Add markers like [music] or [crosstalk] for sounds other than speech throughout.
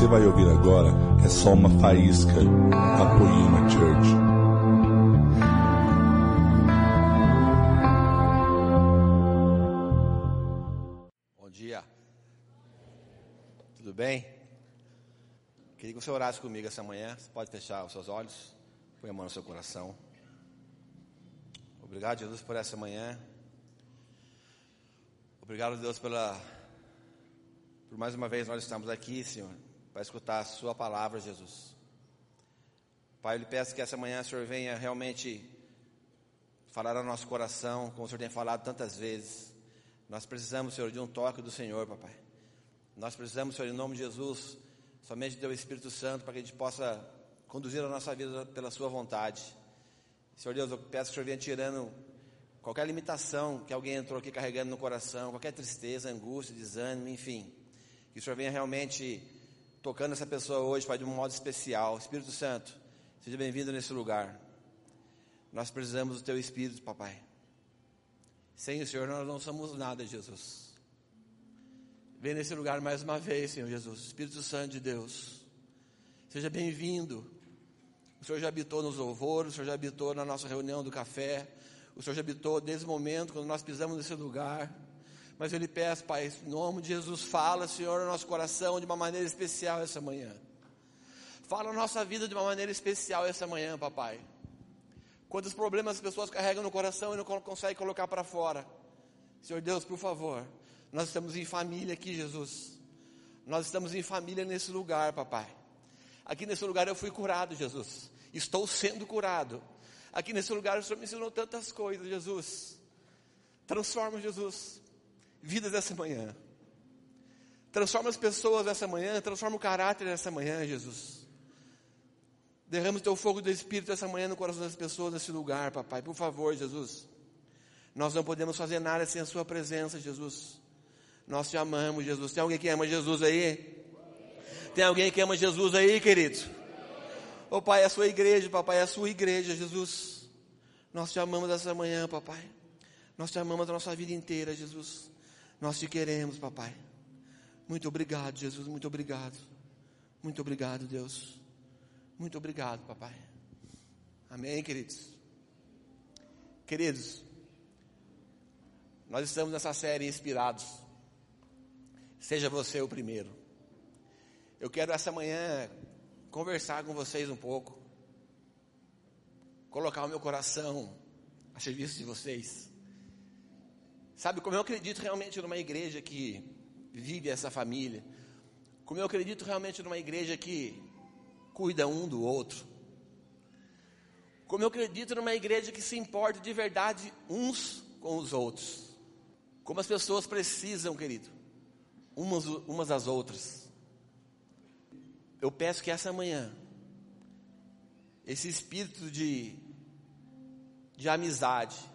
você vai ouvir agora é só uma faísca da Poema Church. Bom dia. Tudo bem? Queria que você orasse comigo essa manhã. Você pode fechar os seus olhos. Põe a mão no seu coração. Obrigado, Jesus, por essa manhã. Obrigado, Deus, pela por mais uma vez nós estamos aqui, Senhor, para escutar a Sua palavra, Jesus. Pai, eu lhe peço que essa manhã o Senhor venha realmente falar ao nosso coração, como o Senhor tem falado tantas vezes. Nós precisamos, Senhor, de um toque do Senhor, papai. Nós precisamos, Senhor, em nome de Jesus, somente do Espírito Santo, para que a gente possa conduzir a nossa vida pela Sua vontade. Senhor Deus, eu peço que o Senhor venha tirando qualquer limitação que alguém entrou aqui carregando no coração, qualquer tristeza, angústia, desânimo, enfim. Que o Senhor venha realmente tocando essa pessoa hoje, Pai, de um modo especial. Espírito Santo, seja bem-vindo nesse lugar. Nós precisamos do Teu Espírito, Papai. Sem o Senhor nós não somos nada, Jesus. Vem nesse lugar mais uma vez, Senhor Jesus. Espírito Santo de Deus, seja bem-vindo. O Senhor já habitou nos louvores, o Senhor já habitou na nossa reunião do café, o Senhor já habitou desde o momento quando nós pisamos nesse lugar. Mas eu lhe peço, Pai, em nome de Jesus, fala, Senhor, no nosso coração de uma maneira especial essa manhã. Fala a nossa vida de uma maneira especial essa manhã, papai. Quantos problemas as pessoas carregam no coração e não conseguem colocar para fora. Senhor Deus, por favor, nós estamos em família aqui, Jesus. Nós estamos em família nesse lugar, papai. Aqui nesse lugar eu fui curado, Jesus. Estou sendo curado. Aqui nesse lugar o Senhor me ensinou tantas coisas, Jesus. Transforma, Jesus vidas essa manhã. Transforma as pessoas dessa manhã, transforma o caráter dessa manhã, Jesus. Derrama o teu fogo do Espírito essa manhã no coração das pessoas desse lugar, papai. Por favor, Jesus. Nós não podemos fazer nada sem a Sua presença, Jesus. Nós te amamos, Jesus. Tem alguém que ama Jesus aí? Tem alguém que ama Jesus aí, querido? Ô oh, Pai, é a sua igreja, papai, é a sua igreja, Jesus. Nós te amamos essa manhã, papai. Nós te amamos a nossa vida inteira, Jesus. Nós te queremos, papai. Muito obrigado, Jesus. Muito obrigado. Muito obrigado, Deus. Muito obrigado, papai. Amém, queridos. Queridos, nós estamos nessa série inspirados. Seja você o primeiro. Eu quero essa manhã conversar com vocês um pouco. Colocar o meu coração a serviço de vocês. Sabe, como eu acredito realmente numa igreja que vive essa família, como eu acredito realmente numa igreja que cuida um do outro, como eu acredito numa igreja que se importa de verdade uns com os outros, como as pessoas precisam, querido, umas, umas das outras. Eu peço que essa manhã, esse espírito de, de amizade,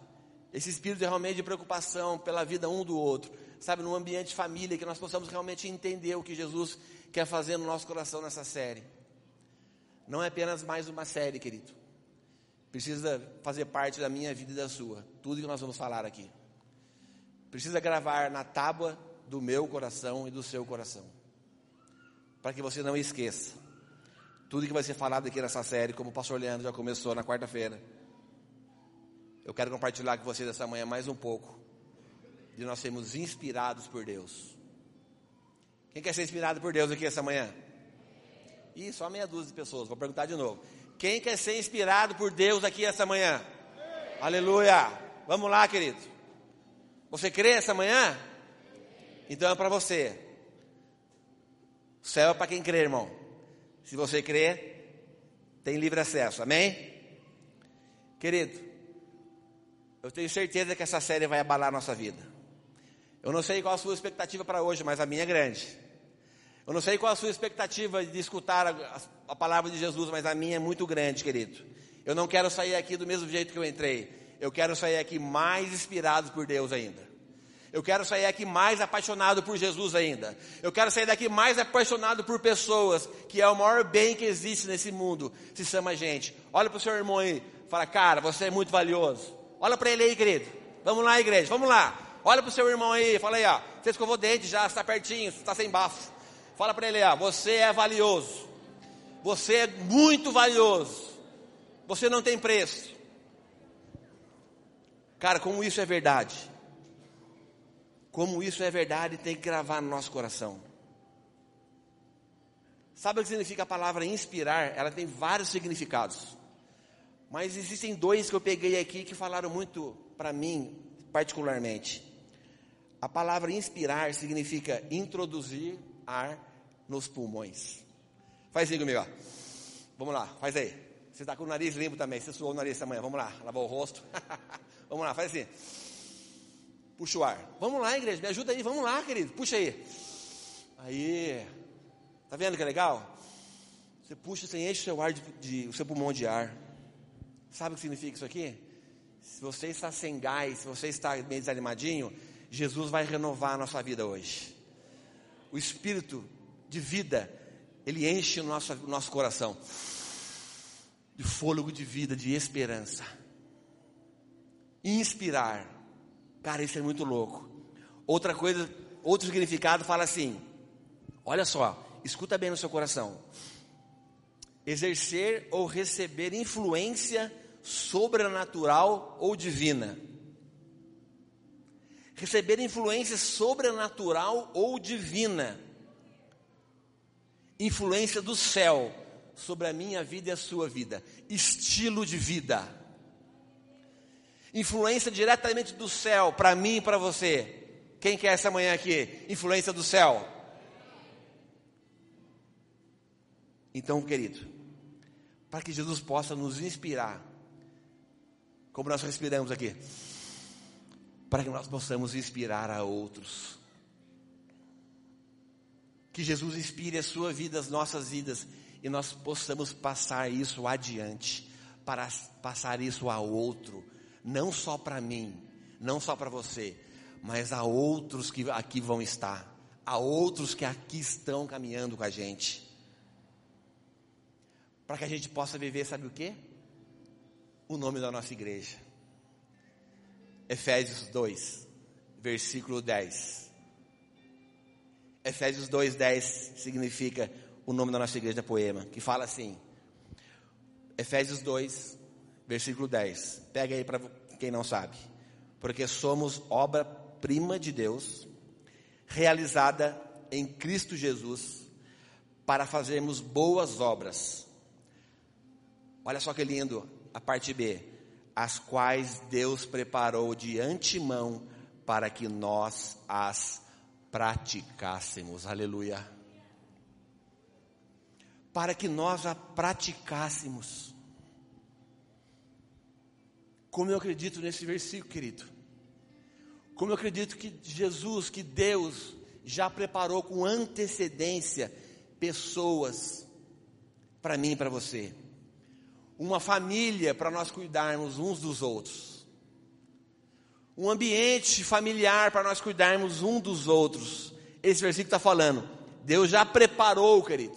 esse espírito realmente de preocupação pela vida um do outro, sabe, num ambiente de família, que nós possamos realmente entender o que Jesus quer fazer no nosso coração nessa série. Não é apenas mais uma série, querido. Precisa fazer parte da minha vida e da sua, tudo que nós vamos falar aqui. Precisa gravar na tábua do meu coração e do seu coração, para que você não esqueça tudo que vai ser falado aqui nessa série, como o pastor Leandro já começou na quarta-feira eu quero compartilhar com vocês essa manhã mais um pouco de nós sermos inspirados por Deus. Quem quer ser inspirado por Deus aqui essa manhã? Ih, só meia dúzia de pessoas, vou perguntar de novo. Quem quer ser inspirado por Deus aqui essa manhã? Aleluia! Vamos lá, querido. Você crê essa manhã? Então é para você. O céu é para quem crê, irmão. Se você crê, tem livre acesso. Amém? Querido, eu tenho certeza que essa série vai abalar a nossa vida. Eu não sei qual a sua expectativa para hoje, mas a minha é grande. Eu não sei qual a sua expectativa de escutar a, a, palavra de Jesus, mas a minha é muito grande, querido. Eu não quero sair aqui do mesmo jeito que eu entrei. Eu quero sair aqui mais inspirado por Deus ainda. Eu quero sair aqui mais apaixonado por Jesus ainda. Eu quero sair daqui mais apaixonado por pessoas, que é o maior bem que existe nesse mundo, se chama gente. Olha para o seu irmão aí, fala, cara, você é muito valioso. Olha para ele aí, querido. Vamos lá, igreja, vamos lá. Olha para o seu irmão aí, fala aí, ó. Você escovou dente já, está pertinho, está sem bafo. Fala para ele, ah, você é valioso. Você é muito valioso. Você não tem preço. Cara, como isso é verdade. Como isso é verdade, tem que gravar no nosso coração. Sabe o que significa a palavra inspirar? Ela tem vários significados. Mas existem dois que eu peguei aqui que falaram muito para mim, particularmente. A palavra inspirar significa introduzir ar nos pulmões. Faz aí comigo, ó. Vamos lá, faz aí. Você está com o nariz limpo também, você suou o nariz essa manhã. Vamos lá, lavou o rosto. [laughs] vamos lá, faz assim. Puxa o ar. Vamos lá, igreja, me ajuda aí, vamos lá, querido. Puxa aí. Aí. Tá vendo que é legal? Você puxa, você enche o seu ar de, de, o seu pulmão de ar. Sabe o que significa isso aqui? Se você está sem gás, se você está meio desanimadinho, Jesus vai renovar a nossa vida hoje. O espírito de vida, ele enche o nosso, o nosso coração de fôlego de vida, de esperança. Inspirar. Cara, isso é muito louco. Outra coisa, outro significado fala assim: olha só, escuta bem no seu coração. Exercer ou receber influência sobrenatural ou divina. Receber influência sobrenatural ou divina. Influência do céu sobre a minha vida e a sua vida. Estilo de vida. Influência diretamente do céu para mim e para você. Quem quer essa manhã aqui? Influência do céu. Então, querido, para que Jesus possa nos inspirar como nós respiramos aqui, para que nós possamos inspirar a outros. Que Jesus inspire a sua vida, as nossas vidas, e nós possamos passar isso adiante, para passar isso a outro, não só para mim, não só para você, mas a outros que aqui vão estar, a outros que aqui estão caminhando com a gente. Para que a gente possa viver, sabe o que? O nome da nossa igreja. Efésios 2, versículo 10. Efésios 2, 10 significa o nome da nossa igreja Poema, que fala assim. Efésios 2, versículo 10. Pega aí para quem não sabe. Porque somos obra-prima de Deus, realizada em Cristo Jesus, para fazermos boas obras. Olha só que lindo a parte B, as quais Deus preparou de antemão para que nós as praticássemos. Aleluia. Para que nós a praticássemos. Como eu acredito nesse versículo, querido. Como eu acredito que Jesus, que Deus já preparou com antecedência pessoas para mim e para você uma família para nós cuidarmos uns dos outros, um ambiente familiar para nós cuidarmos um dos outros. Esse versículo está falando, Deus já preparou, querido,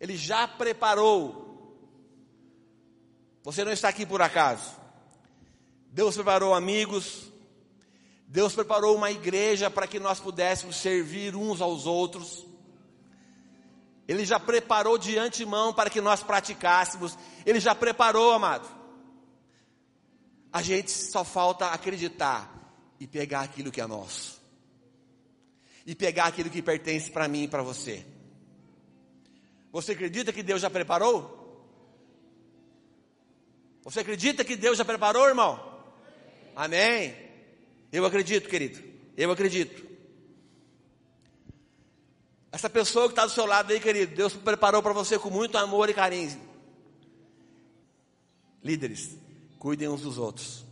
Ele já preparou. Você não está aqui por acaso. Deus preparou amigos, Deus preparou uma igreja para que nós pudéssemos servir uns aos outros. Ele já preparou de antemão para que nós praticássemos. Ele já preparou, amado. A gente só falta acreditar e pegar aquilo que é nosso. E pegar aquilo que pertence para mim e para você. Você acredita que Deus já preparou? Você acredita que Deus já preparou, irmão? Amém. Eu acredito, querido. Eu acredito. Essa pessoa que está do seu lado aí, querido, Deus preparou para você com muito amor e carinho. Líderes, cuidem uns dos outros.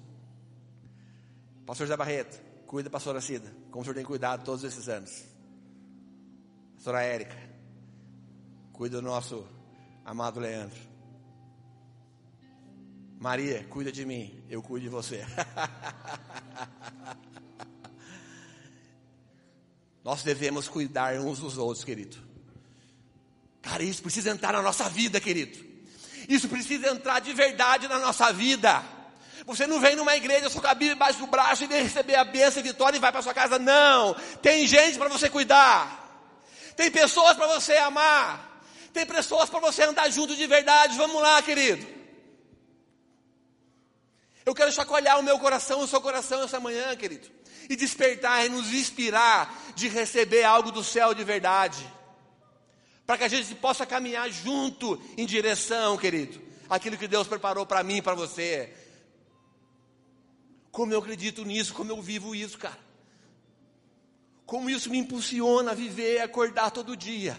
Pastor José Barreto, cuida da pastora Cida, como o senhor tem cuidado todos esses anos. Pastora Érica, cuida do nosso amado Leandro. Maria, cuida de mim, eu cuido de você. [laughs] Nós devemos cuidar uns dos outros, querido. Cara, isso precisa entrar na nossa vida, querido. Isso precisa entrar de verdade na nossa vida. Você não vem numa igreja só com a Bíblia embaixo do braço e vem receber a bênção e vitória e vai para sua casa. Não. Tem gente para você cuidar. Tem pessoas para você amar. Tem pessoas para você andar junto de verdade. Vamos lá, querido. Eu quero chacoalhar o meu coração, o seu coração essa manhã, querido. E despertar e nos inspirar de receber algo do céu de verdade. Para que a gente possa caminhar junto em direção, querido, aquilo que Deus preparou para mim e para você. Como eu acredito nisso, como eu vivo isso, cara. Como isso me impulsiona a viver e acordar todo dia.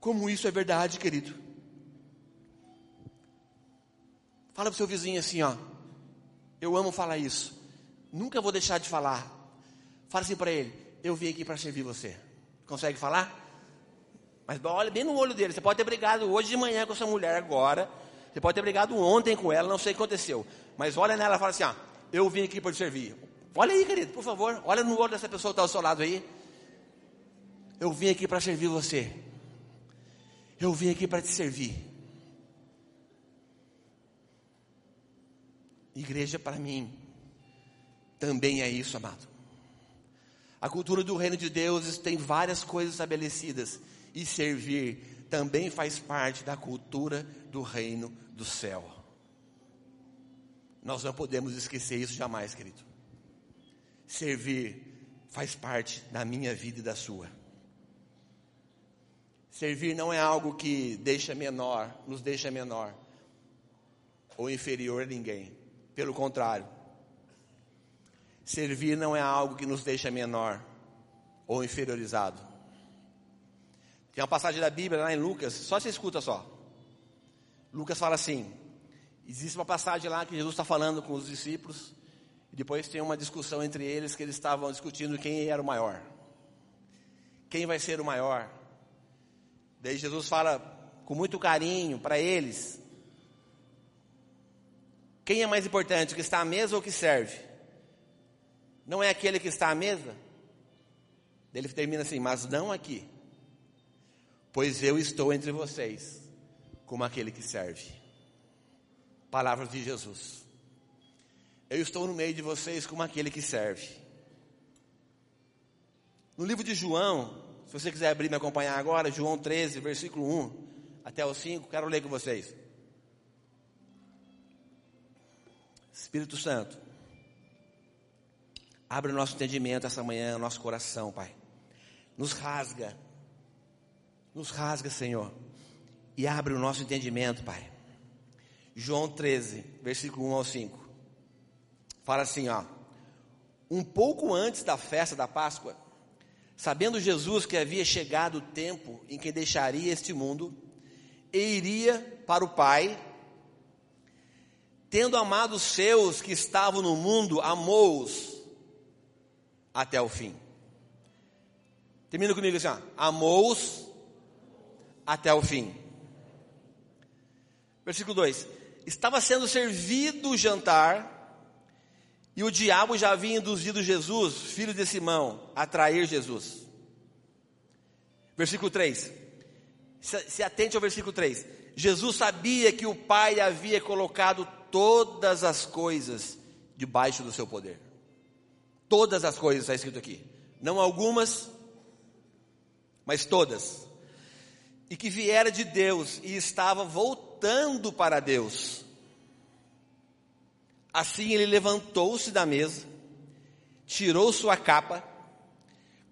Como isso é verdade, querido. Fala pro seu vizinho assim, ó. Eu amo falar isso. Nunca vou deixar de falar. Fala assim para ele: Eu vim aqui para servir você. Consegue falar? Mas olha bem no olho dele. Você pode ter brigado hoje de manhã com essa mulher agora. Você pode ter brigado ontem com ela, não sei o que aconteceu. Mas olha nela e fala assim: ó, eu vim aqui para te servir. Olha aí, querido, por favor. Olha no olho dessa pessoa que está ao seu lado aí. Eu vim aqui para servir você. Eu vim aqui para te servir. Igreja para mim também é isso, amado. A cultura do reino de Deus tem várias coisas estabelecidas e servir também faz parte da cultura do reino do céu. Nós não podemos esquecer isso jamais, querido. Servir faz parte da minha vida e da sua. Servir não é algo que deixa menor, nos deixa menor ou inferior a ninguém. Pelo contrário, servir não é algo que nos deixa menor ou inferiorizado. Tem uma passagem da Bíblia lá em Lucas, só se escuta só. Lucas fala assim: existe uma passagem lá que Jesus está falando com os discípulos, e depois tem uma discussão entre eles que eles estavam discutindo quem era o maior. Quem vai ser o maior? Daí Jesus fala com muito carinho para eles: quem é mais importante, o que está à mesa ou o que serve? Não é aquele que está à mesa? Ele termina assim, mas não aqui. Pois eu estou entre vocês como aquele que serve. Palavras de Jesus. Eu estou no meio de vocês como aquele que serve. No livro de João, se você quiser abrir e me acompanhar agora, João 13, versículo 1 até o 5, quero ler com vocês. Espírito Santo, abre o nosso entendimento essa manhã, nosso coração, Pai. Nos rasga, nos rasga, Senhor, e abre o nosso entendimento, Pai. João 13, versículo 1 ao 5. Fala assim, ó. Um pouco antes da festa da Páscoa, sabendo Jesus que havia chegado o tempo em que deixaria este mundo e iria para o Pai, tendo amado os seus que estavam no mundo, amou-os até o fim. Termina comigo assim, amou-os até o fim. Versículo 2: Estava sendo servido o jantar, e o diabo já havia induzido Jesus, filho de Simão, a trair Jesus. Versículo 3. Se, atente ao versículo 3. Jesus sabia que o Pai havia colocado todas as coisas debaixo do seu poder. Todas as coisas está escrito aqui. Não algumas, mas todas. E que viera de Deus e estava voltando para Deus. Assim ele levantou-se da mesa, tirou sua capa,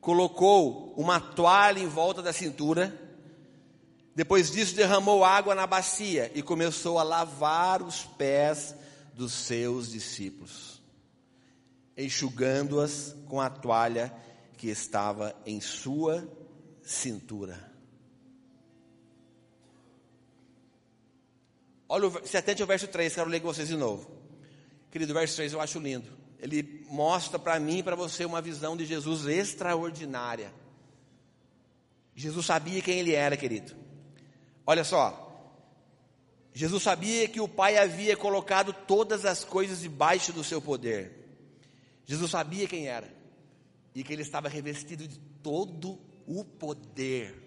colocou uma toalha em volta da cintura, depois disso, derramou água na bacia e começou a lavar os pés dos seus discípulos, enxugando-as com a toalha que estava em sua cintura. Olha, se atente ao verso 3, quero ler com vocês de novo. Querido, o verso 3 eu acho lindo. Ele mostra para mim e para você uma visão de Jesus extraordinária. Jesus sabia quem ele era, querido. Olha só. Jesus sabia que o Pai havia colocado todas as coisas debaixo do seu poder. Jesus sabia quem era e que ele estava revestido de todo o poder.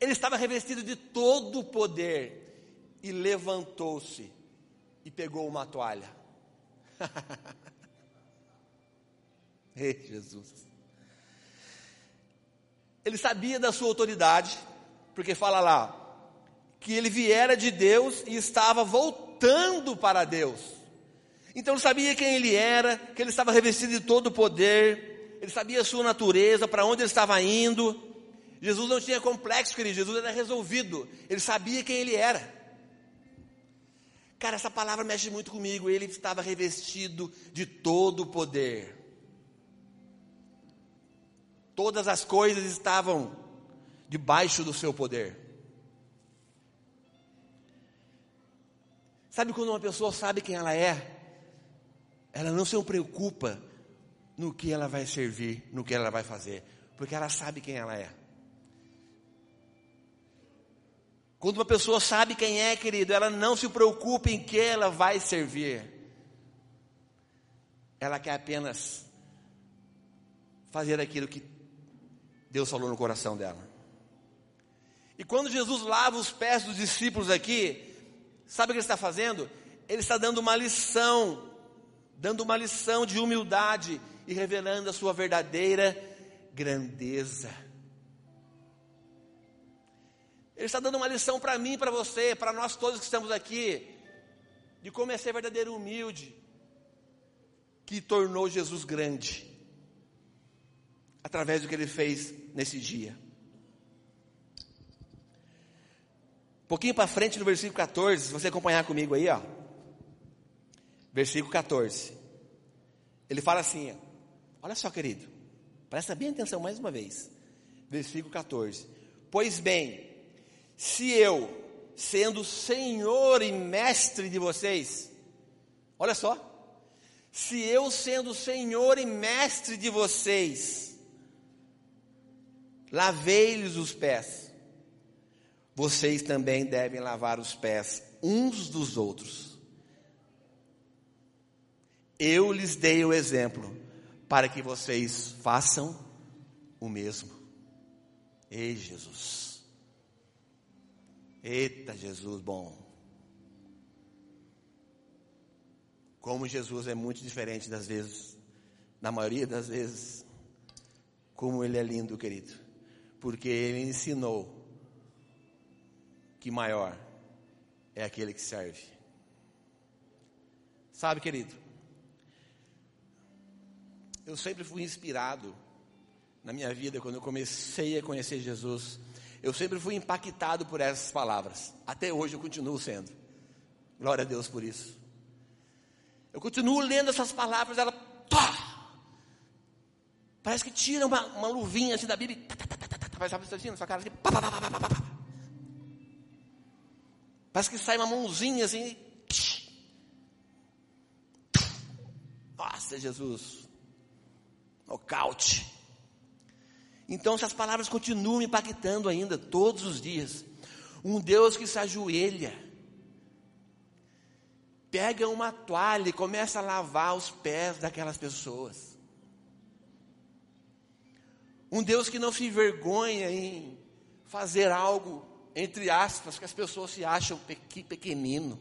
Ele estava revestido de todo o poder e levantou-se e pegou uma toalha. [laughs] Ei, Jesus. Ele sabia da sua autoridade, porque fala lá que ele viera de Deus e estava voltando para Deus. Então ele sabia quem ele era, que ele estava revestido de todo o poder, ele sabia a sua natureza, para onde ele estava indo. Jesus não tinha complexo, querido, Jesus era resolvido, ele sabia quem ele era. Cara, essa palavra mexe muito comigo. Ele estava revestido de todo o poder. Todas as coisas estavam debaixo do seu poder. Sabe quando uma pessoa sabe quem ela é? Ela não se preocupa no que ela vai servir, no que ela vai fazer, porque ela sabe quem ela é. Quando uma pessoa sabe quem é, querido, ela não se preocupa em que ela vai servir. Ela quer apenas fazer aquilo que Deus falou no coração dela. E quando Jesus lava os pés dos discípulos aqui, sabe o que ele está fazendo? Ele está dando uma lição, dando uma lição de humildade e revelando a sua verdadeira grandeza. Ele está dando uma lição para mim, para você, para nós todos que estamos aqui, de como é ser verdadeiro humilde, que tornou Jesus grande, através do que ele fez nesse dia. Um pouquinho para frente no versículo 14, se você acompanhar comigo aí, ó. Versículo 14. Ele fala assim: Olha só, querido, presta bem atenção mais uma vez. Versículo 14. Pois bem, se eu, sendo Senhor e Mestre de vocês, olha só, se eu, sendo Senhor e Mestre de vocês, lavei-lhes os pés, vocês também devem lavar os pés uns dos outros. Eu lhes dei o exemplo para que vocês façam o mesmo. Ei, Jesus. Eita, Jesus bom. Como Jesus é muito diferente das vezes, na maioria das vezes, como ele é lindo, querido. Porque ele ensinou que maior é aquele que serve. Sabe, querido? Eu sempre fui inspirado na minha vida quando eu comecei a conhecer Jesus eu sempre fui impactado por essas palavras. Até hoje eu continuo sendo. Glória a Deus por isso. Eu continuo lendo essas palavras, ela. Pá, parece que tira uma, uma luvinha assim da Bíblia. Tá, tá, tá, assim na sua cara assim. Pá, pá, pá, pá, pá, Parece que sai uma mãozinha assim. Nossa, Jesus. Nocaute. Então essas palavras continuam impactando ainda todos os dias. Um Deus que se ajoelha, pega uma toalha e começa a lavar os pés daquelas pessoas. Um Deus que não se envergonha em fazer algo, entre aspas, que as pessoas se acham pequenino.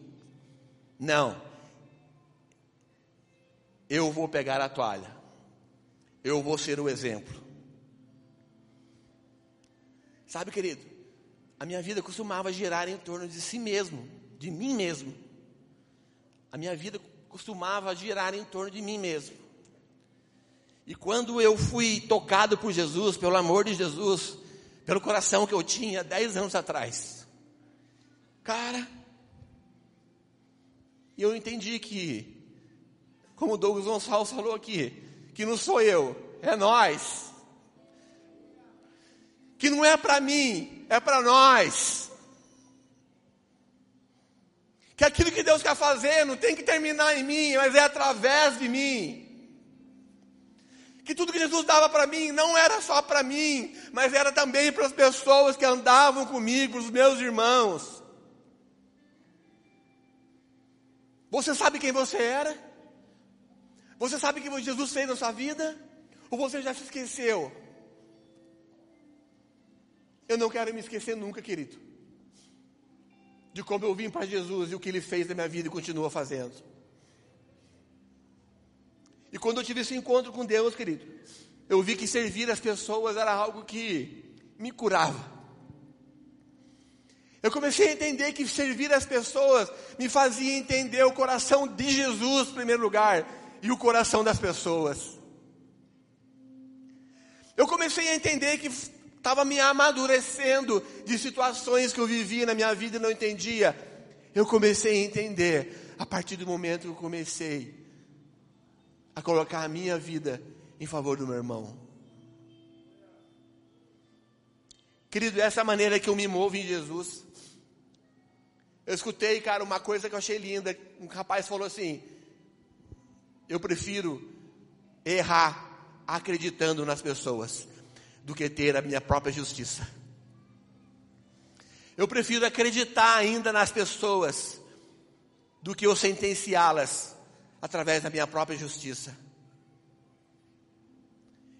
Não. Eu vou pegar a toalha. Eu vou ser o exemplo. Sabe, querido, a minha vida costumava girar em torno de si mesmo, de mim mesmo. A minha vida costumava girar em torno de mim mesmo. E quando eu fui tocado por Jesus, pelo amor de Jesus, pelo coração que eu tinha dez anos atrás, cara, eu entendi que, como o Douglas Gonçalves falou aqui, que não sou eu, é nós que não é para mim, é para nós. Que aquilo que Deus quer fazer não tem que terminar em mim, mas é através de mim. Que tudo que Jesus dava para mim não era só para mim, mas era também para as pessoas que andavam comigo, para os meus irmãos. Você sabe quem você era? Você sabe o que Jesus fez na sua vida? Ou você já se esqueceu? Eu não quero me esquecer nunca, querido, de como eu vim para Jesus e o que Ele fez na minha vida e continua fazendo. E quando eu tive esse encontro com Deus, querido, eu vi que servir as pessoas era algo que me curava. Eu comecei a entender que servir as pessoas me fazia entender o coração de Jesus, em primeiro lugar, e o coração das pessoas. Eu comecei a entender que estava me amadurecendo de situações que eu vivia na minha vida e não entendia. Eu comecei a entender a partir do momento que eu comecei a colocar a minha vida em favor do meu irmão. Querido, essa é a maneira que eu me movo em Jesus. Eu escutei, cara, uma coisa que eu achei linda. Um rapaz falou assim: Eu prefiro errar acreditando nas pessoas do que ter a minha própria justiça. Eu prefiro acreditar ainda nas pessoas do que eu sentenciá-las através da minha própria justiça.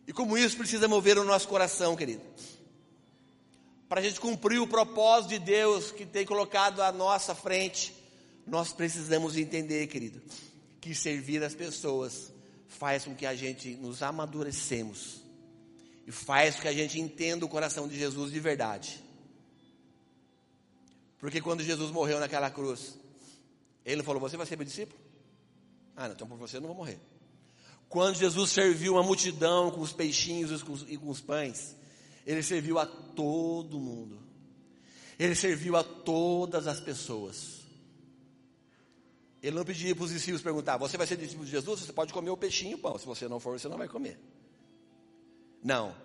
E como isso precisa mover o nosso coração, querido. Para a gente cumprir o propósito de Deus que tem colocado à nossa frente, nós precisamos entender, querido, que servir as pessoas faz com que a gente nos amadurecemos e faz com que a gente entenda o coração de Jesus de verdade. Porque quando Jesus morreu naquela cruz, ele falou: Você vai ser meu discípulo? Ah, não, então por você eu não vou morrer. Quando Jesus serviu uma multidão com os peixinhos e com os pães, ele serviu a todo mundo. Ele serviu a todas as pessoas. Ele não pedia para os discípulos perguntar: Você vai ser discípulo de Jesus? Você pode comer o peixinho e o pão. Se você não for, você não vai comer. Não.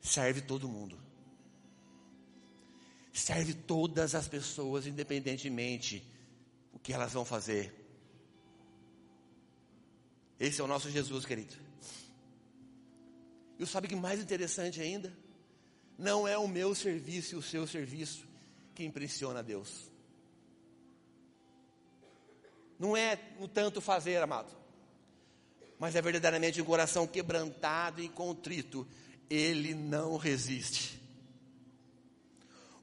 Serve todo mundo. Serve todas as pessoas, independentemente o que elas vão fazer. Esse é o nosso Jesus, querido. E sabe o que mais interessante ainda? Não é o meu serviço e o seu serviço que impressiona a Deus. Não é no tanto fazer, amado, mas é verdadeiramente um coração quebrantado e contrito. Ele não resiste.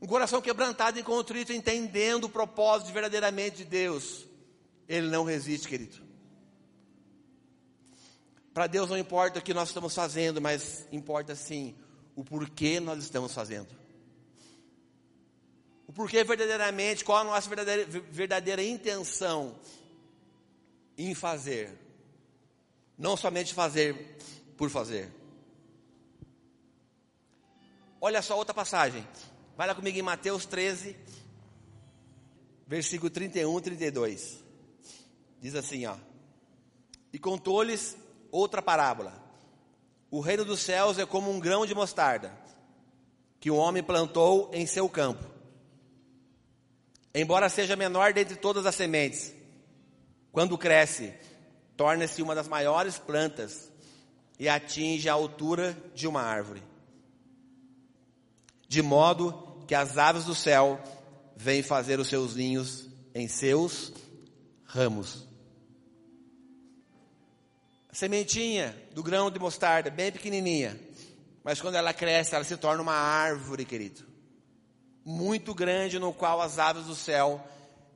Um coração quebrantado e contrito, entendendo o propósito verdadeiramente de Deus, ele não resiste, querido. Para Deus não importa o que nós estamos fazendo, mas importa sim o porquê nós estamos fazendo. O porquê verdadeiramente, qual a nossa verdadeira, verdadeira intenção em fazer. Não somente fazer por fazer. Olha só outra passagem. Vai lá comigo em Mateus 13, versículo 31 e 32. Diz assim, ó. E contou-lhes outra parábola. O reino dos céus é como um grão de mostarda, que um homem plantou em seu campo. Embora seja menor dentre todas as sementes, quando cresce, torna-se uma das maiores plantas e atinge a altura de uma árvore. De modo que as aves do céu vêm fazer os seus ninhos em seus ramos. Sementinha do grão de mostarda, bem pequenininha, mas quando ela cresce, ela se torna uma árvore, querido. Muito grande, no qual as aves do céu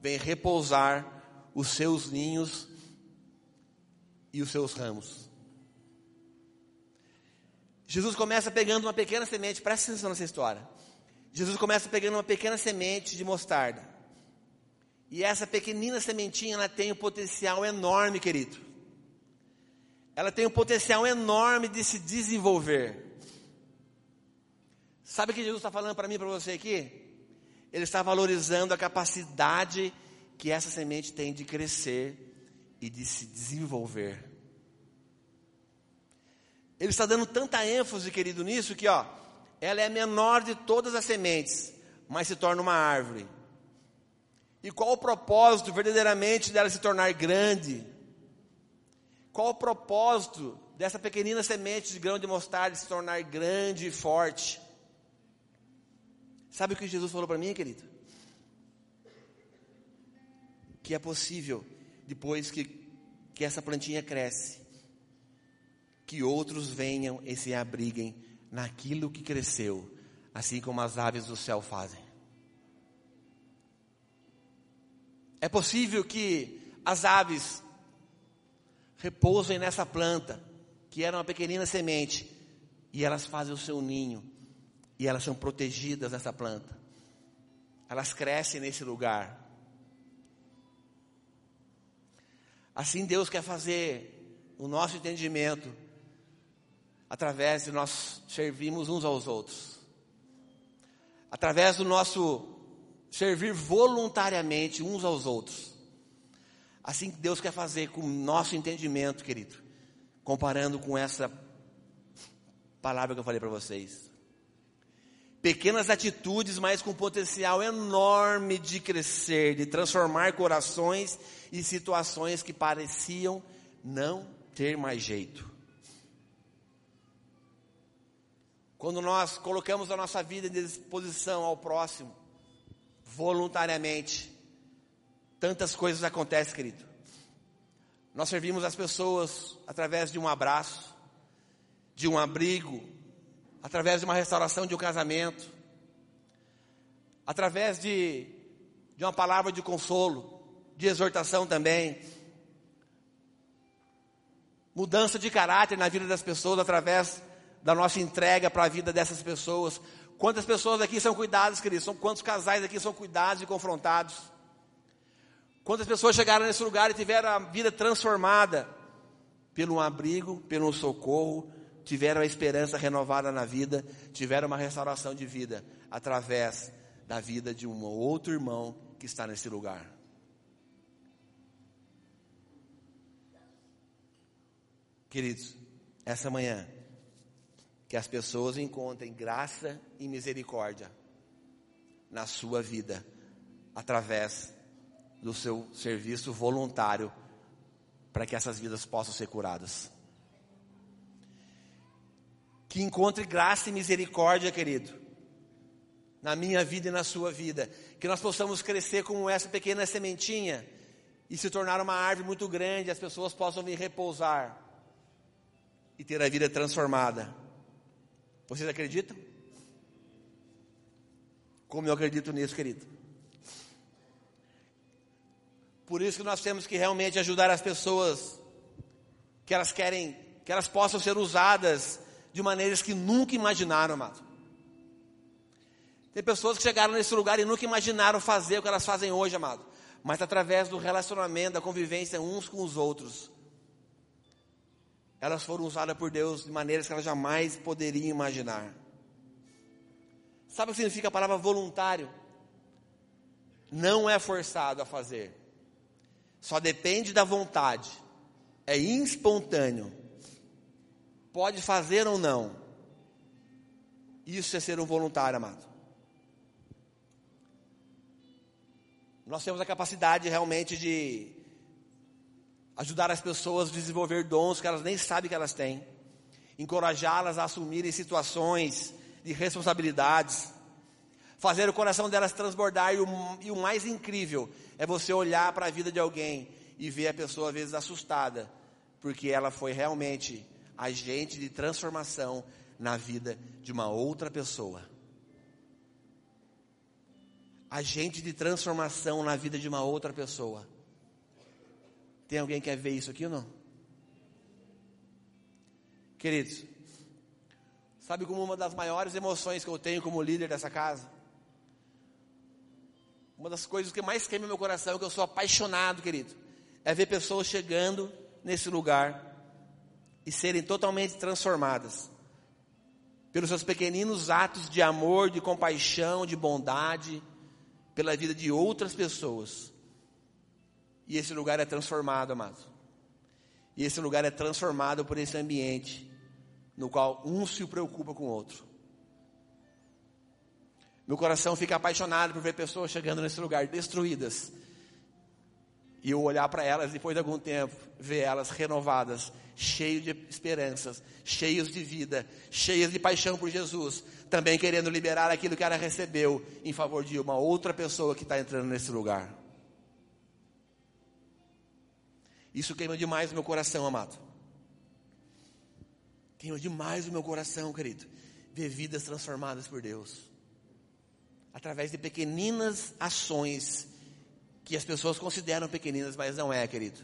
vêm repousar os seus ninhos e os seus ramos. Jesus começa pegando uma pequena semente, presta atenção nessa história. Jesus começa pegando uma pequena semente de mostarda. E essa pequenina sementinha, ela tem um potencial enorme, querido. Ela tem um potencial enorme de se desenvolver. Sabe o que Jesus está falando para mim e para você aqui? Ele está valorizando a capacidade que essa semente tem de crescer e de se desenvolver. Ele está dando tanta ênfase, querido, nisso que, ó, ela é a menor de todas as sementes, mas se torna uma árvore. E qual o propósito verdadeiramente dela se tornar grande? Qual o propósito dessa pequenina semente de grão de mostarda se tornar grande e forte? Sabe o que Jesus falou para mim, querido? Que é possível, depois que, que essa plantinha cresce, que outros venham e se abriguem naquilo que cresceu, assim como as aves do céu fazem. É possível que as aves repousem nessa planta, que era uma pequenina semente, e elas fazem o seu ninho, e elas são protegidas nessa planta. Elas crescem nesse lugar. Assim Deus quer fazer o nosso entendimento através de nós servirmos uns aos outros. Através do nosso servir voluntariamente uns aos outros. Assim que Deus quer fazer com o nosso entendimento, querido, comparando com essa palavra que eu falei para vocês. Pequenas atitudes, mas com potencial enorme de crescer, de transformar corações e situações que pareciam não ter mais jeito. Quando nós colocamos a nossa vida em disposição ao próximo, voluntariamente, tantas coisas acontecem, querido. Nós servimos as pessoas através de um abraço, de um abrigo, através de uma restauração de um casamento, através de, de uma palavra de consolo, de exortação também, mudança de caráter na vida das pessoas através da nossa entrega para a vida dessas pessoas. Quantas pessoas aqui são cuidadas, queridos? São, quantos casais aqui são cuidados e confrontados? Quantas pessoas chegaram nesse lugar e tiveram a vida transformada pelo abrigo, pelo socorro, tiveram a esperança renovada na vida, tiveram uma restauração de vida através da vida de um outro irmão que está nesse lugar. Queridos, essa manhã, que as pessoas encontrem graça e misericórdia na sua vida, através do seu serviço voluntário, para que essas vidas possam ser curadas que encontre graça e misericórdia, querido, na minha vida e na sua vida. Que nós possamos crescer como essa pequena sementinha e se tornar uma árvore muito grande, as pessoas possam vir repousar e ter a vida transformada. Vocês acreditam? Como eu acredito nisso, querido. Por isso que nós temos que realmente ajudar as pessoas que elas querem, que elas possam ser usadas de maneiras que nunca imaginaram, amado. Tem pessoas que chegaram nesse lugar e nunca imaginaram fazer o que elas fazem hoje, amado. Mas através do relacionamento, da convivência uns com os outros, elas foram usadas por Deus de maneiras que elas jamais poderiam imaginar. Sabe o que significa a palavra voluntário? Não é forçado a fazer, só depende da vontade, é espontâneo pode fazer ou não. Isso é ser um voluntário, amado. Nós temos a capacidade realmente de ajudar as pessoas a desenvolver dons que elas nem sabem que elas têm, encorajá-las a assumirem situações de responsabilidades, fazer o coração delas transbordar. E o, e o mais incrível é você olhar para a vida de alguém e ver a pessoa às vezes assustada, porque ela foi realmente agente de transformação na vida de uma outra pessoa. Agente de transformação na vida de uma outra pessoa. Tem alguém que quer ver isso aqui ou não? Queridos, sabe como uma das maiores emoções que eu tenho como líder dessa casa? Uma das coisas que mais queima meu coração, que eu sou apaixonado, querido, é ver pessoas chegando nesse lugar e serem totalmente transformadas pelos seus pequeninos atos de amor, de compaixão, de bondade, pela vida de outras pessoas. E esse lugar é transformado, amado. E esse lugar é transformado por esse ambiente no qual um se preocupa com o outro. Meu coração fica apaixonado por ver pessoas chegando nesse lugar destruídas. E eu olhar para elas depois de algum tempo, ver elas renovadas cheio de esperanças, cheios de vida, cheios de paixão por Jesus, também querendo liberar aquilo que ela recebeu em favor de uma outra pessoa que está entrando nesse lugar. Isso queima demais o meu coração, amado. Queima demais o meu coração, querido. Ver vidas transformadas por Deus. Através de pequeninas ações que as pessoas consideram pequeninas, mas não é, querido.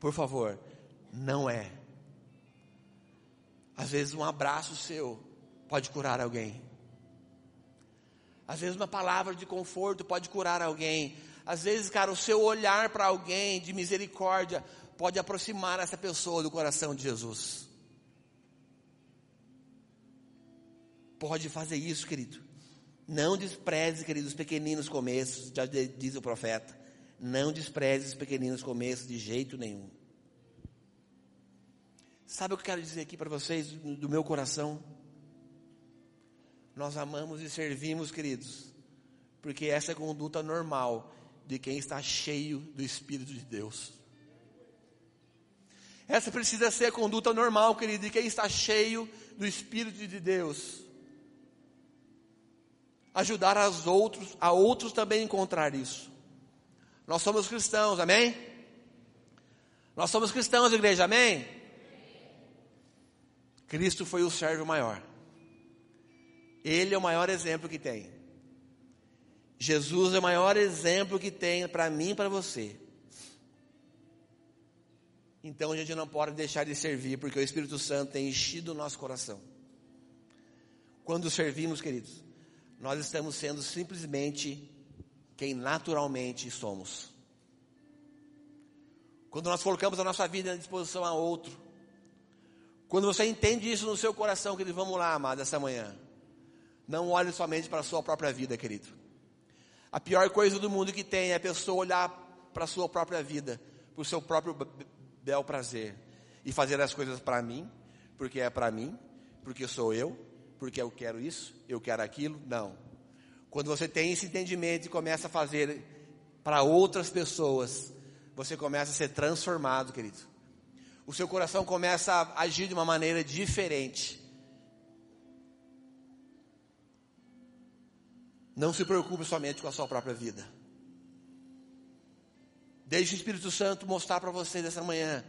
Por favor, não é. Às vezes um abraço seu pode curar alguém. Às vezes uma palavra de conforto pode curar alguém. Às vezes, cara, o seu olhar para alguém de misericórdia pode aproximar essa pessoa do coração de Jesus. Pode fazer isso, querido. Não despreze, querido, os pequeninos começos, já diz o profeta. Não despreze os pequeninos começos de jeito nenhum. Sabe o que eu quero dizer aqui para vocês do meu coração? Nós amamos e servimos, queridos, porque essa é a conduta normal de quem está cheio do Espírito de Deus. Essa precisa ser a conduta normal, querido, de quem está cheio do Espírito de Deus. Ajudar as outros, a outros também encontrar isso. Nós somos cristãos, amém? Nós somos cristãos, igreja, amém? Cristo foi o servo maior. Ele é o maior exemplo que tem. Jesus é o maior exemplo que tem para mim e para você. Então a gente não pode deixar de servir, porque o Espírito Santo tem enchido o nosso coração. Quando servimos, queridos, nós estamos sendo simplesmente quem naturalmente somos. Quando nós colocamos a nossa vida à disposição a outro, quando você entende isso no seu coração, querido, vamos lá, amado, essa manhã. Não olhe somente para a sua própria vida, querido. A pior coisa do mundo que tem é a pessoa olhar para a sua própria vida, para o seu próprio bel prazer e fazer as coisas para mim, porque é para mim, porque sou eu, porque eu quero isso, eu quero aquilo. Não. Quando você tem esse entendimento e começa a fazer para outras pessoas, você começa a ser transformado, querido. O seu coração começa a agir de uma maneira diferente. Não se preocupe somente com a sua própria vida. Deixe o Espírito Santo mostrar para vocês essa manhã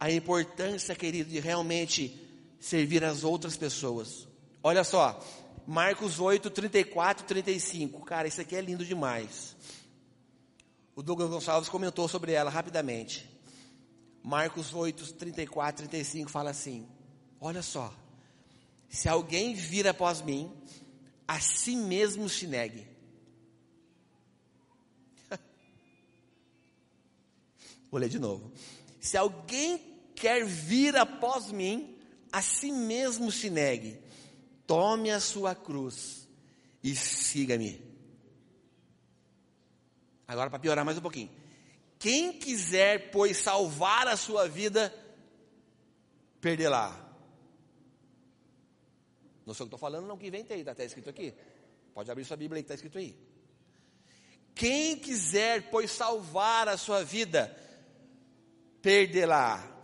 a importância, querido, de realmente servir as outras pessoas. Olha só, Marcos 8, 34 e 35. Cara, isso aqui é lindo demais. O Douglas Gonçalves comentou sobre ela rapidamente. Marcos 8, 34 e 35 fala assim: Olha só, se alguém vir após mim, a si mesmo se negue. [laughs] Vou ler de novo. Se alguém quer vir após mim, a si mesmo se negue. Tome a sua cruz e siga-me. Agora, para piorar mais um pouquinho. Quem quiser, pois, salvar a sua vida, perdê-la. Não sei o que estou falando, não que inventei, está escrito aqui. Pode abrir sua Bíblia aí, está escrito aí. Quem quiser, pois, salvar a sua vida, perdê-la.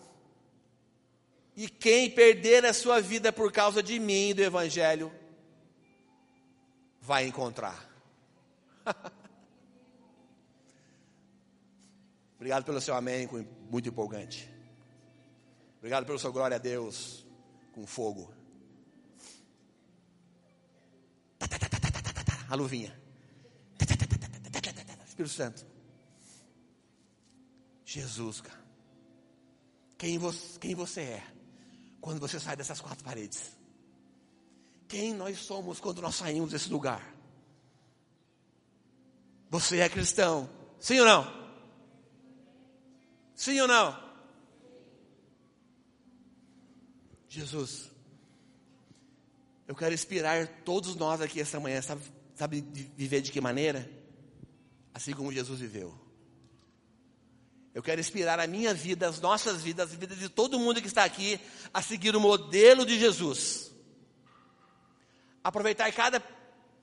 E quem perder a sua vida por causa de mim e do Evangelho, vai encontrar. [laughs] Obrigado pelo seu amém, muito empolgante. Obrigado pelo seu glória a Deus, com fogo. A luvinha. Espírito Santo. Jesus, cara. Quem você, quem você é quando você sai dessas quatro paredes? Quem nós somos quando nós saímos desse lugar? Você é cristão? Sim ou não? Sim ou não? Jesus, eu quero inspirar todos nós aqui essa manhã, sabe, sabe viver de que maneira? Assim como Jesus viveu. Eu quero inspirar a minha vida, as nossas vidas, as vidas de todo mundo que está aqui, a seguir o modelo de Jesus. Aproveitar cada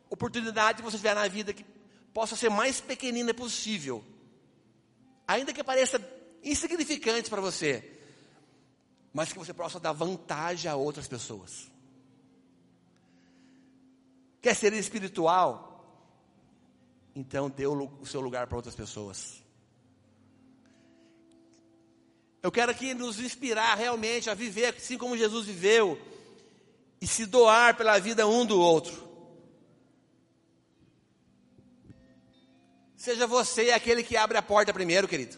oportunidade que você tiver na vida que possa ser mais pequenina possível. Ainda que pareça insignificante para você, mas que você possa dar vantagem a outras pessoas. Quer ser espiritual? Então dê o seu lugar para outras pessoas. Eu quero aqui nos inspirar realmente a viver assim como Jesus viveu e se doar pela vida um do outro. Seja você aquele que abre a porta primeiro, querido.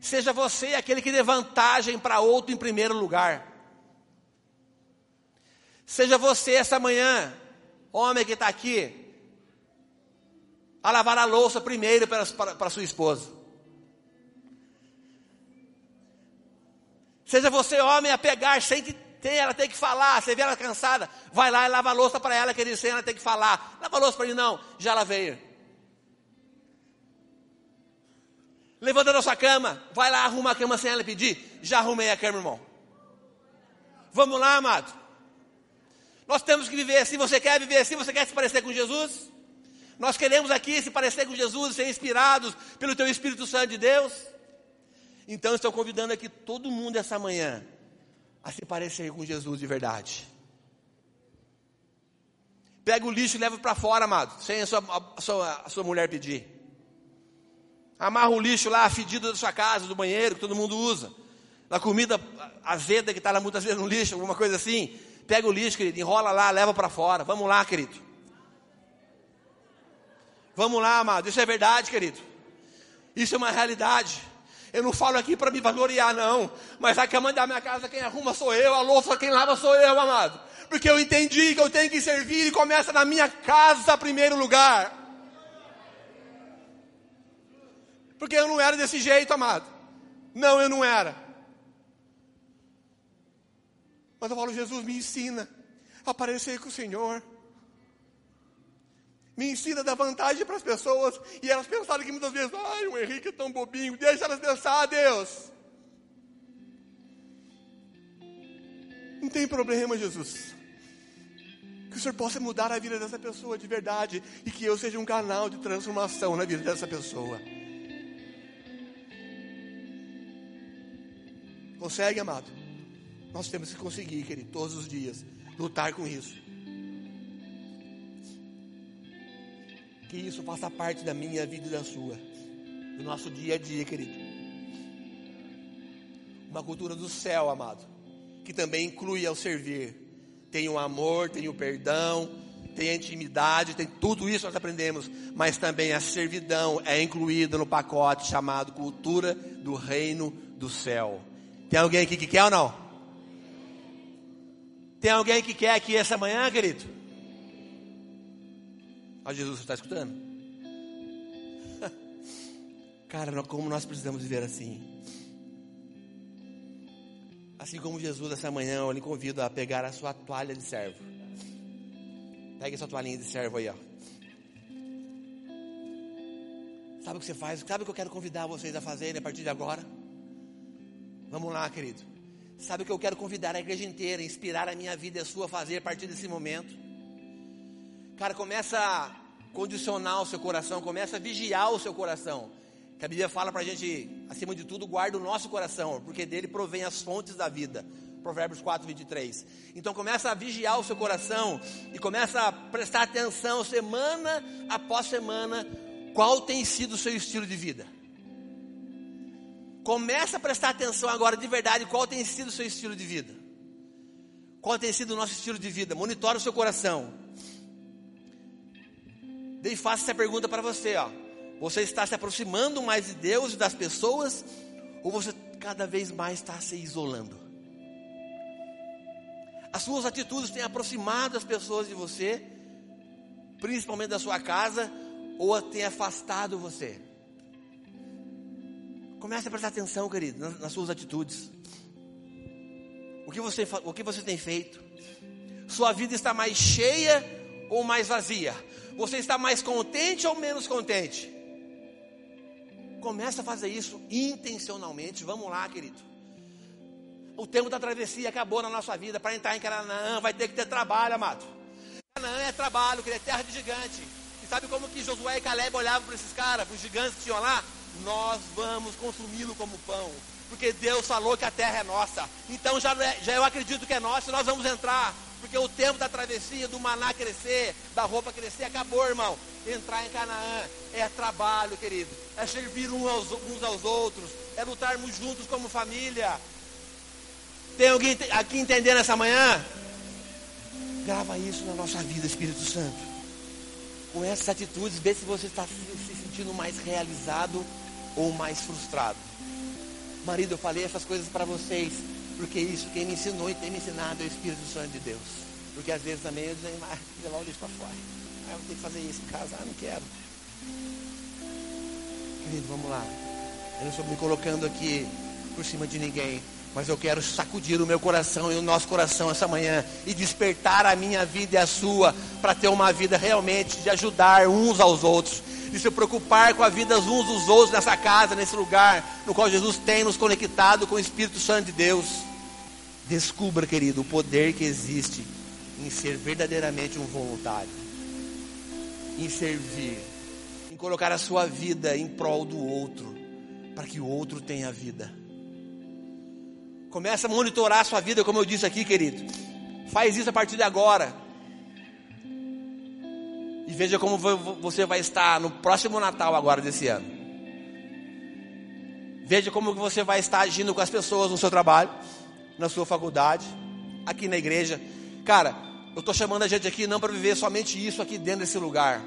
Seja você aquele que dê vantagem para outro em primeiro lugar. Seja você essa manhã, homem que está aqui, a lavar a louça primeiro para, para, para sua esposa. Seja você homem a pegar sem que tem, ela tem que falar. Você vê ela cansada, vai lá e lava a louça para ela, que sem ela tem que falar. Lava a louça para ele, não, já lavei. Levanta da sua cama, vai lá, arruma a cama sem ela pedir. Já arrumei a cama, irmão. Vamos lá, amado. Nós temos que viver assim. Você quer viver assim? Você quer se parecer com Jesus? Nós queremos aqui se parecer com Jesus, ser inspirados pelo Teu Espírito Santo de Deus. Então, estou convidando aqui todo mundo essa manhã a se parecer com Jesus de verdade. Pega o lixo e leva para fora, amado, sem a sua, a, sua, a sua mulher pedir. Amarra o lixo lá, fedido da sua casa, do banheiro, que todo mundo usa. Da comida azeda que está lá muitas vezes no lixo, alguma coisa assim. Pega o lixo, querido, enrola lá, leva para fora. Vamos lá, querido. Vamos lá, amado. Isso é verdade, querido. Isso é uma realidade. Eu não falo aqui para me vangloriar, não. Mas a cama da minha casa, quem arruma sou eu, a louça quem lava sou eu, amado. Porque eu entendi que eu tenho que servir e começa na minha casa, primeiro lugar. Porque eu não era desse jeito, amado. Não, eu não era. Mas eu falo, Jesus, me ensina a aparecer com o Senhor. Me ensina a dar vantagem para as pessoas. E elas pensaram que muitas vezes, ai, o Henrique é tão bobinho. Deixa elas pensar, Deus. Não tem problema, Jesus. Que o Senhor possa mudar a vida dessa pessoa de verdade. E que eu seja um canal de transformação na vida dessa pessoa. Consegue, amado? Nós temos que conseguir, querido, todos os dias, lutar com isso. Que isso faça parte da minha vida e da sua, do nosso dia a dia, querido. Uma cultura do céu, amado, que também inclui ao servir. Tem o amor, tem o perdão, tem a intimidade, tem tudo isso nós aprendemos, mas também a servidão é incluída no pacote chamado cultura do reino do céu. Tem alguém aqui que quer ou não? Tem alguém que quer aqui essa manhã, querido? Ó, Jesus, você está escutando? [laughs] Cara, como nós precisamos viver assim. Assim como Jesus, essa manhã, eu lhe convido a pegar a sua toalha de servo. Pegue a sua toalhinha de servo aí, ó. Sabe o que você faz? Sabe o que eu quero convidar vocês a fazerem a partir de agora? Vamos lá, querido. Sabe o que eu quero convidar a igreja inteira, inspirar a minha vida e a sua a fazer a partir desse momento? Cara, começa a condicionar o seu coração, começa a vigiar o seu coração. Que a Bíblia fala para a gente, acima de tudo, guarda o nosso coração, porque dele provém as fontes da vida. Provérbios 4, 23. Então começa a vigiar o seu coração e começa a prestar atenção semana após semana qual tem sido o seu estilo de vida. Começa a prestar atenção agora de verdade qual tem sido o seu estilo de vida. Qual tem sido o nosso estilo de vida? Monitore o seu coração. Dei faço essa pergunta para você, ó. Você está se aproximando mais de Deus e das pessoas ou você cada vez mais está se isolando? As suas atitudes têm aproximado as pessoas de você, principalmente da sua casa, ou têm afastado você? Comece a prestar atenção, querido, nas, nas suas atitudes. O que, você, o que você tem feito? Sua vida está mais cheia ou mais vazia? Você está mais contente ou menos contente? Começa a fazer isso intencionalmente. Vamos lá, querido. O tempo da travessia acabou na nossa vida. Para entrar em Canaã, vai ter que ter trabalho, amado. Canaã é trabalho, que é terra de gigante. E sabe como que Josué e Caleb olhavam para esses caras, para os gigantes que tinham lá? nós vamos consumi-lo como pão. Porque Deus falou que a terra é nossa. Então já, é, já eu acredito que é nossa, nós vamos entrar. Porque o tempo da travessia, do maná crescer, da roupa crescer, acabou, irmão. Entrar em Canaã é trabalho, querido. É servir uns aos, uns aos outros. É lutarmos juntos como família. Tem alguém aqui entendendo essa manhã? Grava isso na nossa vida, Espírito Santo. Com essas atitudes, vê se você está se sentindo mais realizado ou mais frustrado. Marido, eu falei essas coisas para vocês, porque isso quem me ensinou e tem me ensinado é o Espírito Santo de Deus. Porque às vezes também eu dizem, ah, levar o lixo para fora. Ah, eu ter que fazer isso em casa. Ah, não quero. Querido, vamos lá. Eu não estou me colocando aqui por cima de ninguém. Mas eu quero sacudir o meu coração e o nosso coração essa manhã e despertar a minha vida e a sua para ter uma vida realmente de ajudar uns aos outros, de se preocupar com a vida uns dos outros nessa casa, nesse lugar no qual Jesus tem nos conectado com o Espírito Santo de Deus. Descubra, querido, o poder que existe em ser verdadeiramente um voluntário, em servir, em colocar a sua vida em prol do outro, para que o outro tenha vida. Começa a monitorar a sua vida, como eu disse aqui, querido. Faz isso a partir de agora. E veja como você vai estar no próximo Natal agora desse ano. Veja como você vai estar agindo com as pessoas no seu trabalho, na sua faculdade, aqui na igreja. Cara, eu estou chamando a gente aqui não para viver somente isso aqui dentro desse lugar.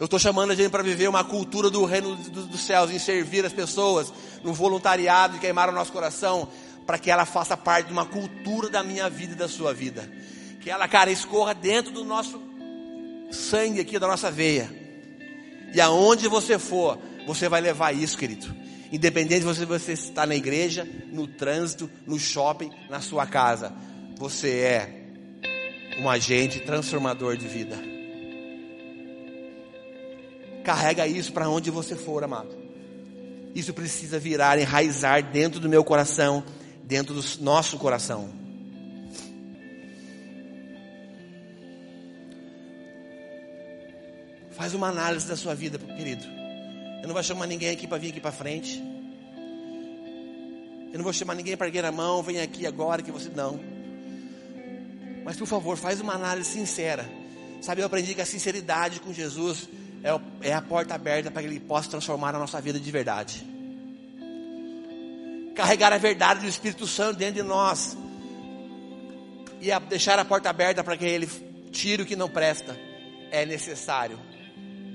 Eu estou chamando a gente para viver uma cultura do reino dos céus, em servir as pessoas, no voluntariado, de queimar o nosso coração, para que ela faça parte de uma cultura da minha vida e da sua vida. Que ela, cara, escorra dentro do nosso sangue aqui, da nossa veia. E aonde você for, você vai levar isso, querido. Independente de você, estar na igreja, no trânsito, no shopping, na sua casa. Você é um agente transformador de vida. Carrega isso para onde você for, amado. Isso precisa virar, enraizar dentro do meu coração dentro do nosso coração. Faz uma análise da sua vida, querido. Eu não vou chamar ninguém aqui para vir aqui para frente. Eu não vou chamar ninguém para erguer a mão, vem aqui agora que você não. Mas por favor, faz uma análise sincera. Sabe, eu aprendi que a sinceridade com Jesus é, é a porta aberta para que Ele possa transformar a nossa vida de verdade carregar a verdade do Espírito Santo dentro de nós e a deixar a porta aberta para que Ele tire o que não presta, é necessário.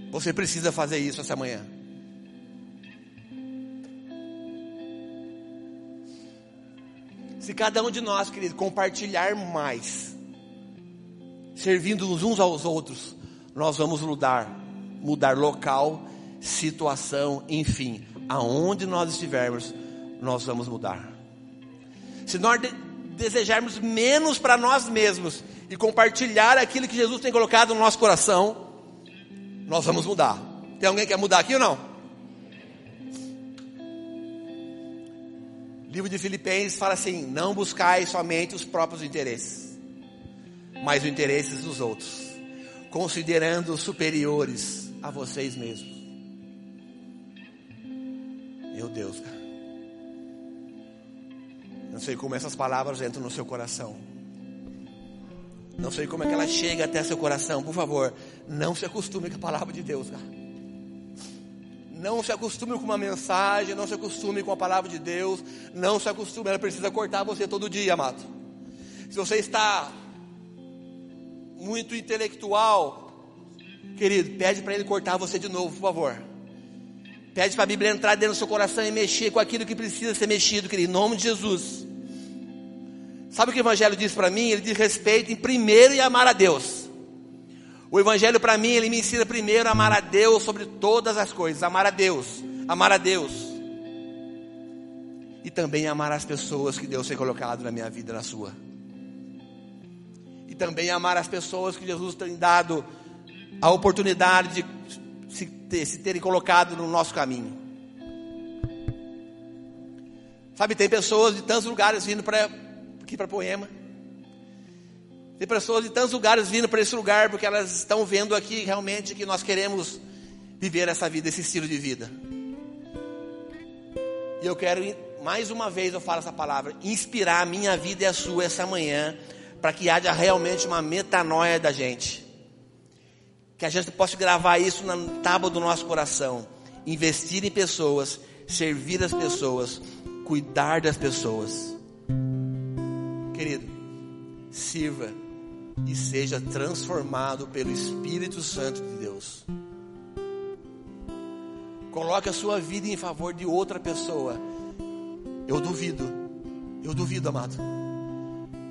Você precisa fazer isso essa manhã. Se cada um de nós, querido, compartilhar mais, servindo uns aos outros, nós vamos mudar, mudar local, situação, enfim, aonde nós estivermos, nós vamos mudar. Se nós de desejarmos menos para nós mesmos e compartilhar aquilo que Jesus tem colocado no nosso coração, nós vamos mudar. Tem alguém que quer mudar aqui ou não? Livro de Filipenses fala assim: não buscai somente os próprios interesses, mas os interesses dos outros, considerando superiores a vocês mesmos. Meu Deus, cara. Não sei como essas palavras entram no seu coração. Não sei como é que ela chega até seu coração. Por favor, não se acostume com a palavra de Deus, cara. Não se acostume com uma mensagem, não se acostume com a palavra de Deus, não se acostume, ela precisa cortar você todo dia, amado. Se você está muito intelectual, querido, pede para ele cortar você de novo, por favor. Pede para a Bíblia entrar dentro do seu coração e mexer com aquilo que precisa ser mexido, querido, em nome de Jesus. Sabe o que o Evangelho diz para mim? Ele diz respeito em primeiro e amar a Deus. O Evangelho para mim, ele me ensina primeiro a amar a Deus sobre todas as coisas. Amar a Deus, amar a Deus. E também amar as pessoas que Deus tem colocado na minha vida, na sua. E também amar as pessoas que Jesus tem dado a oportunidade de se, ter, se terem colocado no nosso caminho. Sabe, tem pessoas de tantos lugares vindo para aqui para Poema. Tem pessoas de tantos lugares vindo para esse lugar porque elas estão vendo aqui realmente que nós queremos viver essa vida, esse estilo de vida. E eu quero, mais uma vez eu falo essa palavra, inspirar a minha vida e a sua essa manhã, para que haja realmente uma metanoia da gente que a gente possa gravar isso na tábua do nosso coração. Investir em pessoas, servir as pessoas, cuidar das pessoas. Querido, sirva e seja transformado pelo Espírito Santo de Deus. Coloque a sua vida em favor de outra pessoa. Eu duvido, eu duvido, amado.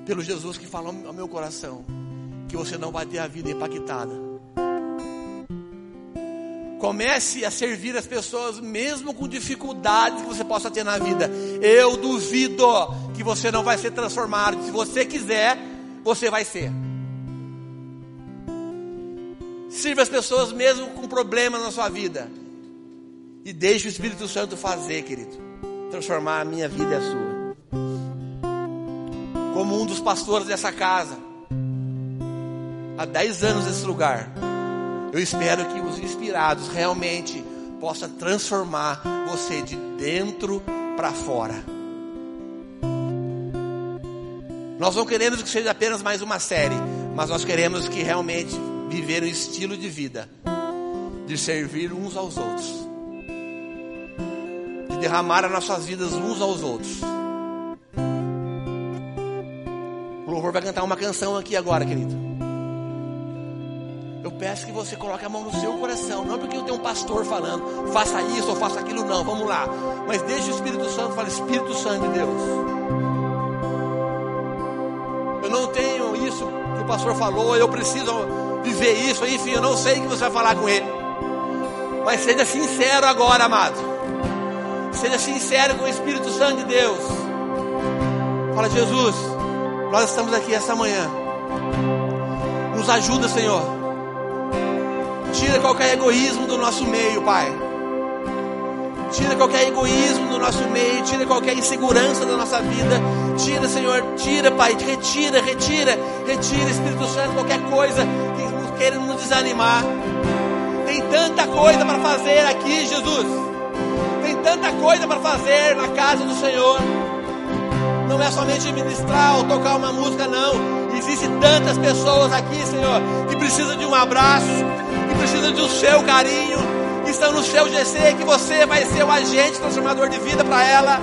pelo Jesus que falou ao meu coração, que você não vai ter a vida impactada. Comece a servir as pessoas, mesmo com dificuldades que você possa ter na vida. Eu duvido que você não vai ser transformado. Se você quiser, você vai ser. Sirva as pessoas mesmo com problemas na sua vida. E deixe o Espírito Santo fazer, querido. Transformar a minha vida e a sua. Como um dos pastores dessa casa, há 10 anos nesse lugar, eu espero que os inspirados realmente possam transformar você de dentro para fora. Nós não queremos que seja apenas mais uma série, mas nós queremos que realmente viver um estilo de vida de servir uns aos outros, de derramar as nossas vidas uns aos outros. O louvor vai cantar uma canção aqui agora, querido. Eu peço que você coloque a mão no seu coração, não porque eu tenho um pastor falando, faça isso ou faça aquilo, não, vamos lá. Mas deixe o Espírito Santo falar, Espírito Santo de Deus não tenho isso que o pastor falou, eu preciso viver isso, enfim, eu não sei o que você vai falar com ele. Mas seja sincero agora, amado. Seja sincero com o Espírito Santo de Deus. Fala, Jesus, nós estamos aqui essa manhã. Nos ajuda, Senhor. Tira qualquer egoísmo do nosso meio, Pai. Tira qualquer egoísmo do nosso meio, tira qualquer insegurança da nossa vida. Tira, Senhor, tira, Pai, retira, retira, retira, Espírito Santo, qualquer coisa que queira nos desanimar. Tem tanta coisa para fazer aqui, Jesus. Tem tanta coisa para fazer na casa do Senhor. Não é somente ministrar ou tocar uma música, não. Existem tantas pessoas aqui, Senhor, que precisam de um abraço, que precisam do seu carinho que estão no seu GC, que você vai ser o agente transformador de vida para ela.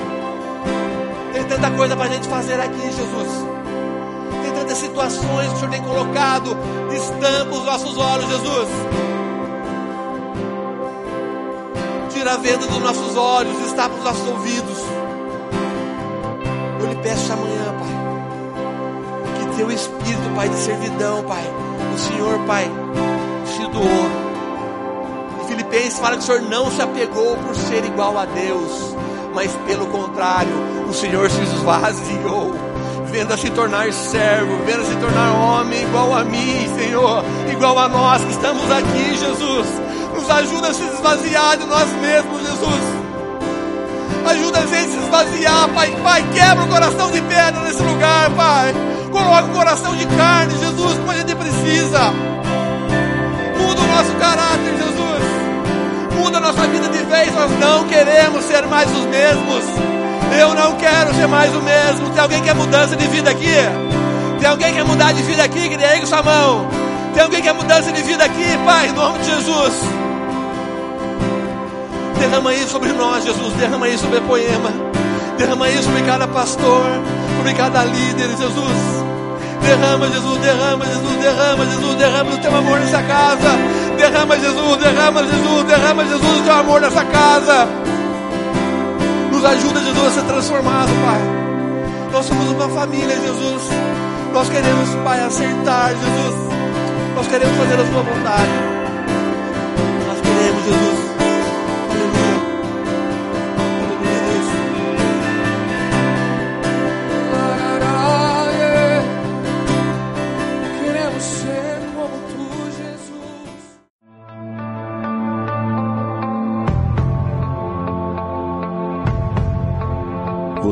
Tem tanta coisa para a gente fazer aqui, Jesus. Situações que o Senhor tem colocado. Estampa os nossos olhos, Jesus. Tira a venda dos nossos olhos, estapa os nossos ouvidos. Eu lhe peço esta manhã, Pai, que teu espírito, Pai, de servidão, Pai, o Senhor, Pai, se doou Filipenses fala que o Senhor não se apegou por ser igual a Deus, mas pelo contrário, o Senhor se esvaziou, vendo a se tornar servo, vendo a se tornar homem igual a mim, Senhor, igual a nós que estamos aqui, Jesus. Nos ajuda a se esvaziar de nós mesmos, Jesus. Ajuda a gente a se esvaziar, Pai. Pai, quebra o coração de pedra nesse lugar, Pai. Coloca o coração de carne, Jesus, como a gente precisa. Muda o nosso caráter, Jesus muda a nossa vida de vez, nós não queremos ser mais os mesmos. Eu não quero ser mais o mesmo. Tem alguém que quer mudança de vida aqui? Tem alguém que quer mudar de vida aqui? Com sua mão. Tem alguém que quer mudança de vida aqui? Pai, em nome de Jesus. Derrama isso sobre nós, Jesus. Derrama isso sobre poema. Derrama isso sobre cada pastor, sobre cada líder, Jesus. Derrama, Jesus, derrama, Jesus, derrama, Jesus, derrama o teu amor nessa casa. Derrama, Jesus, derrama, Jesus, derrama, Jesus, o teu amor nessa casa. Nos ajuda, Jesus, a ser transformado, Pai. Nós somos uma família, Jesus. Nós queremos, Pai, acertar, Jesus. Nós queremos fazer a Sua vontade.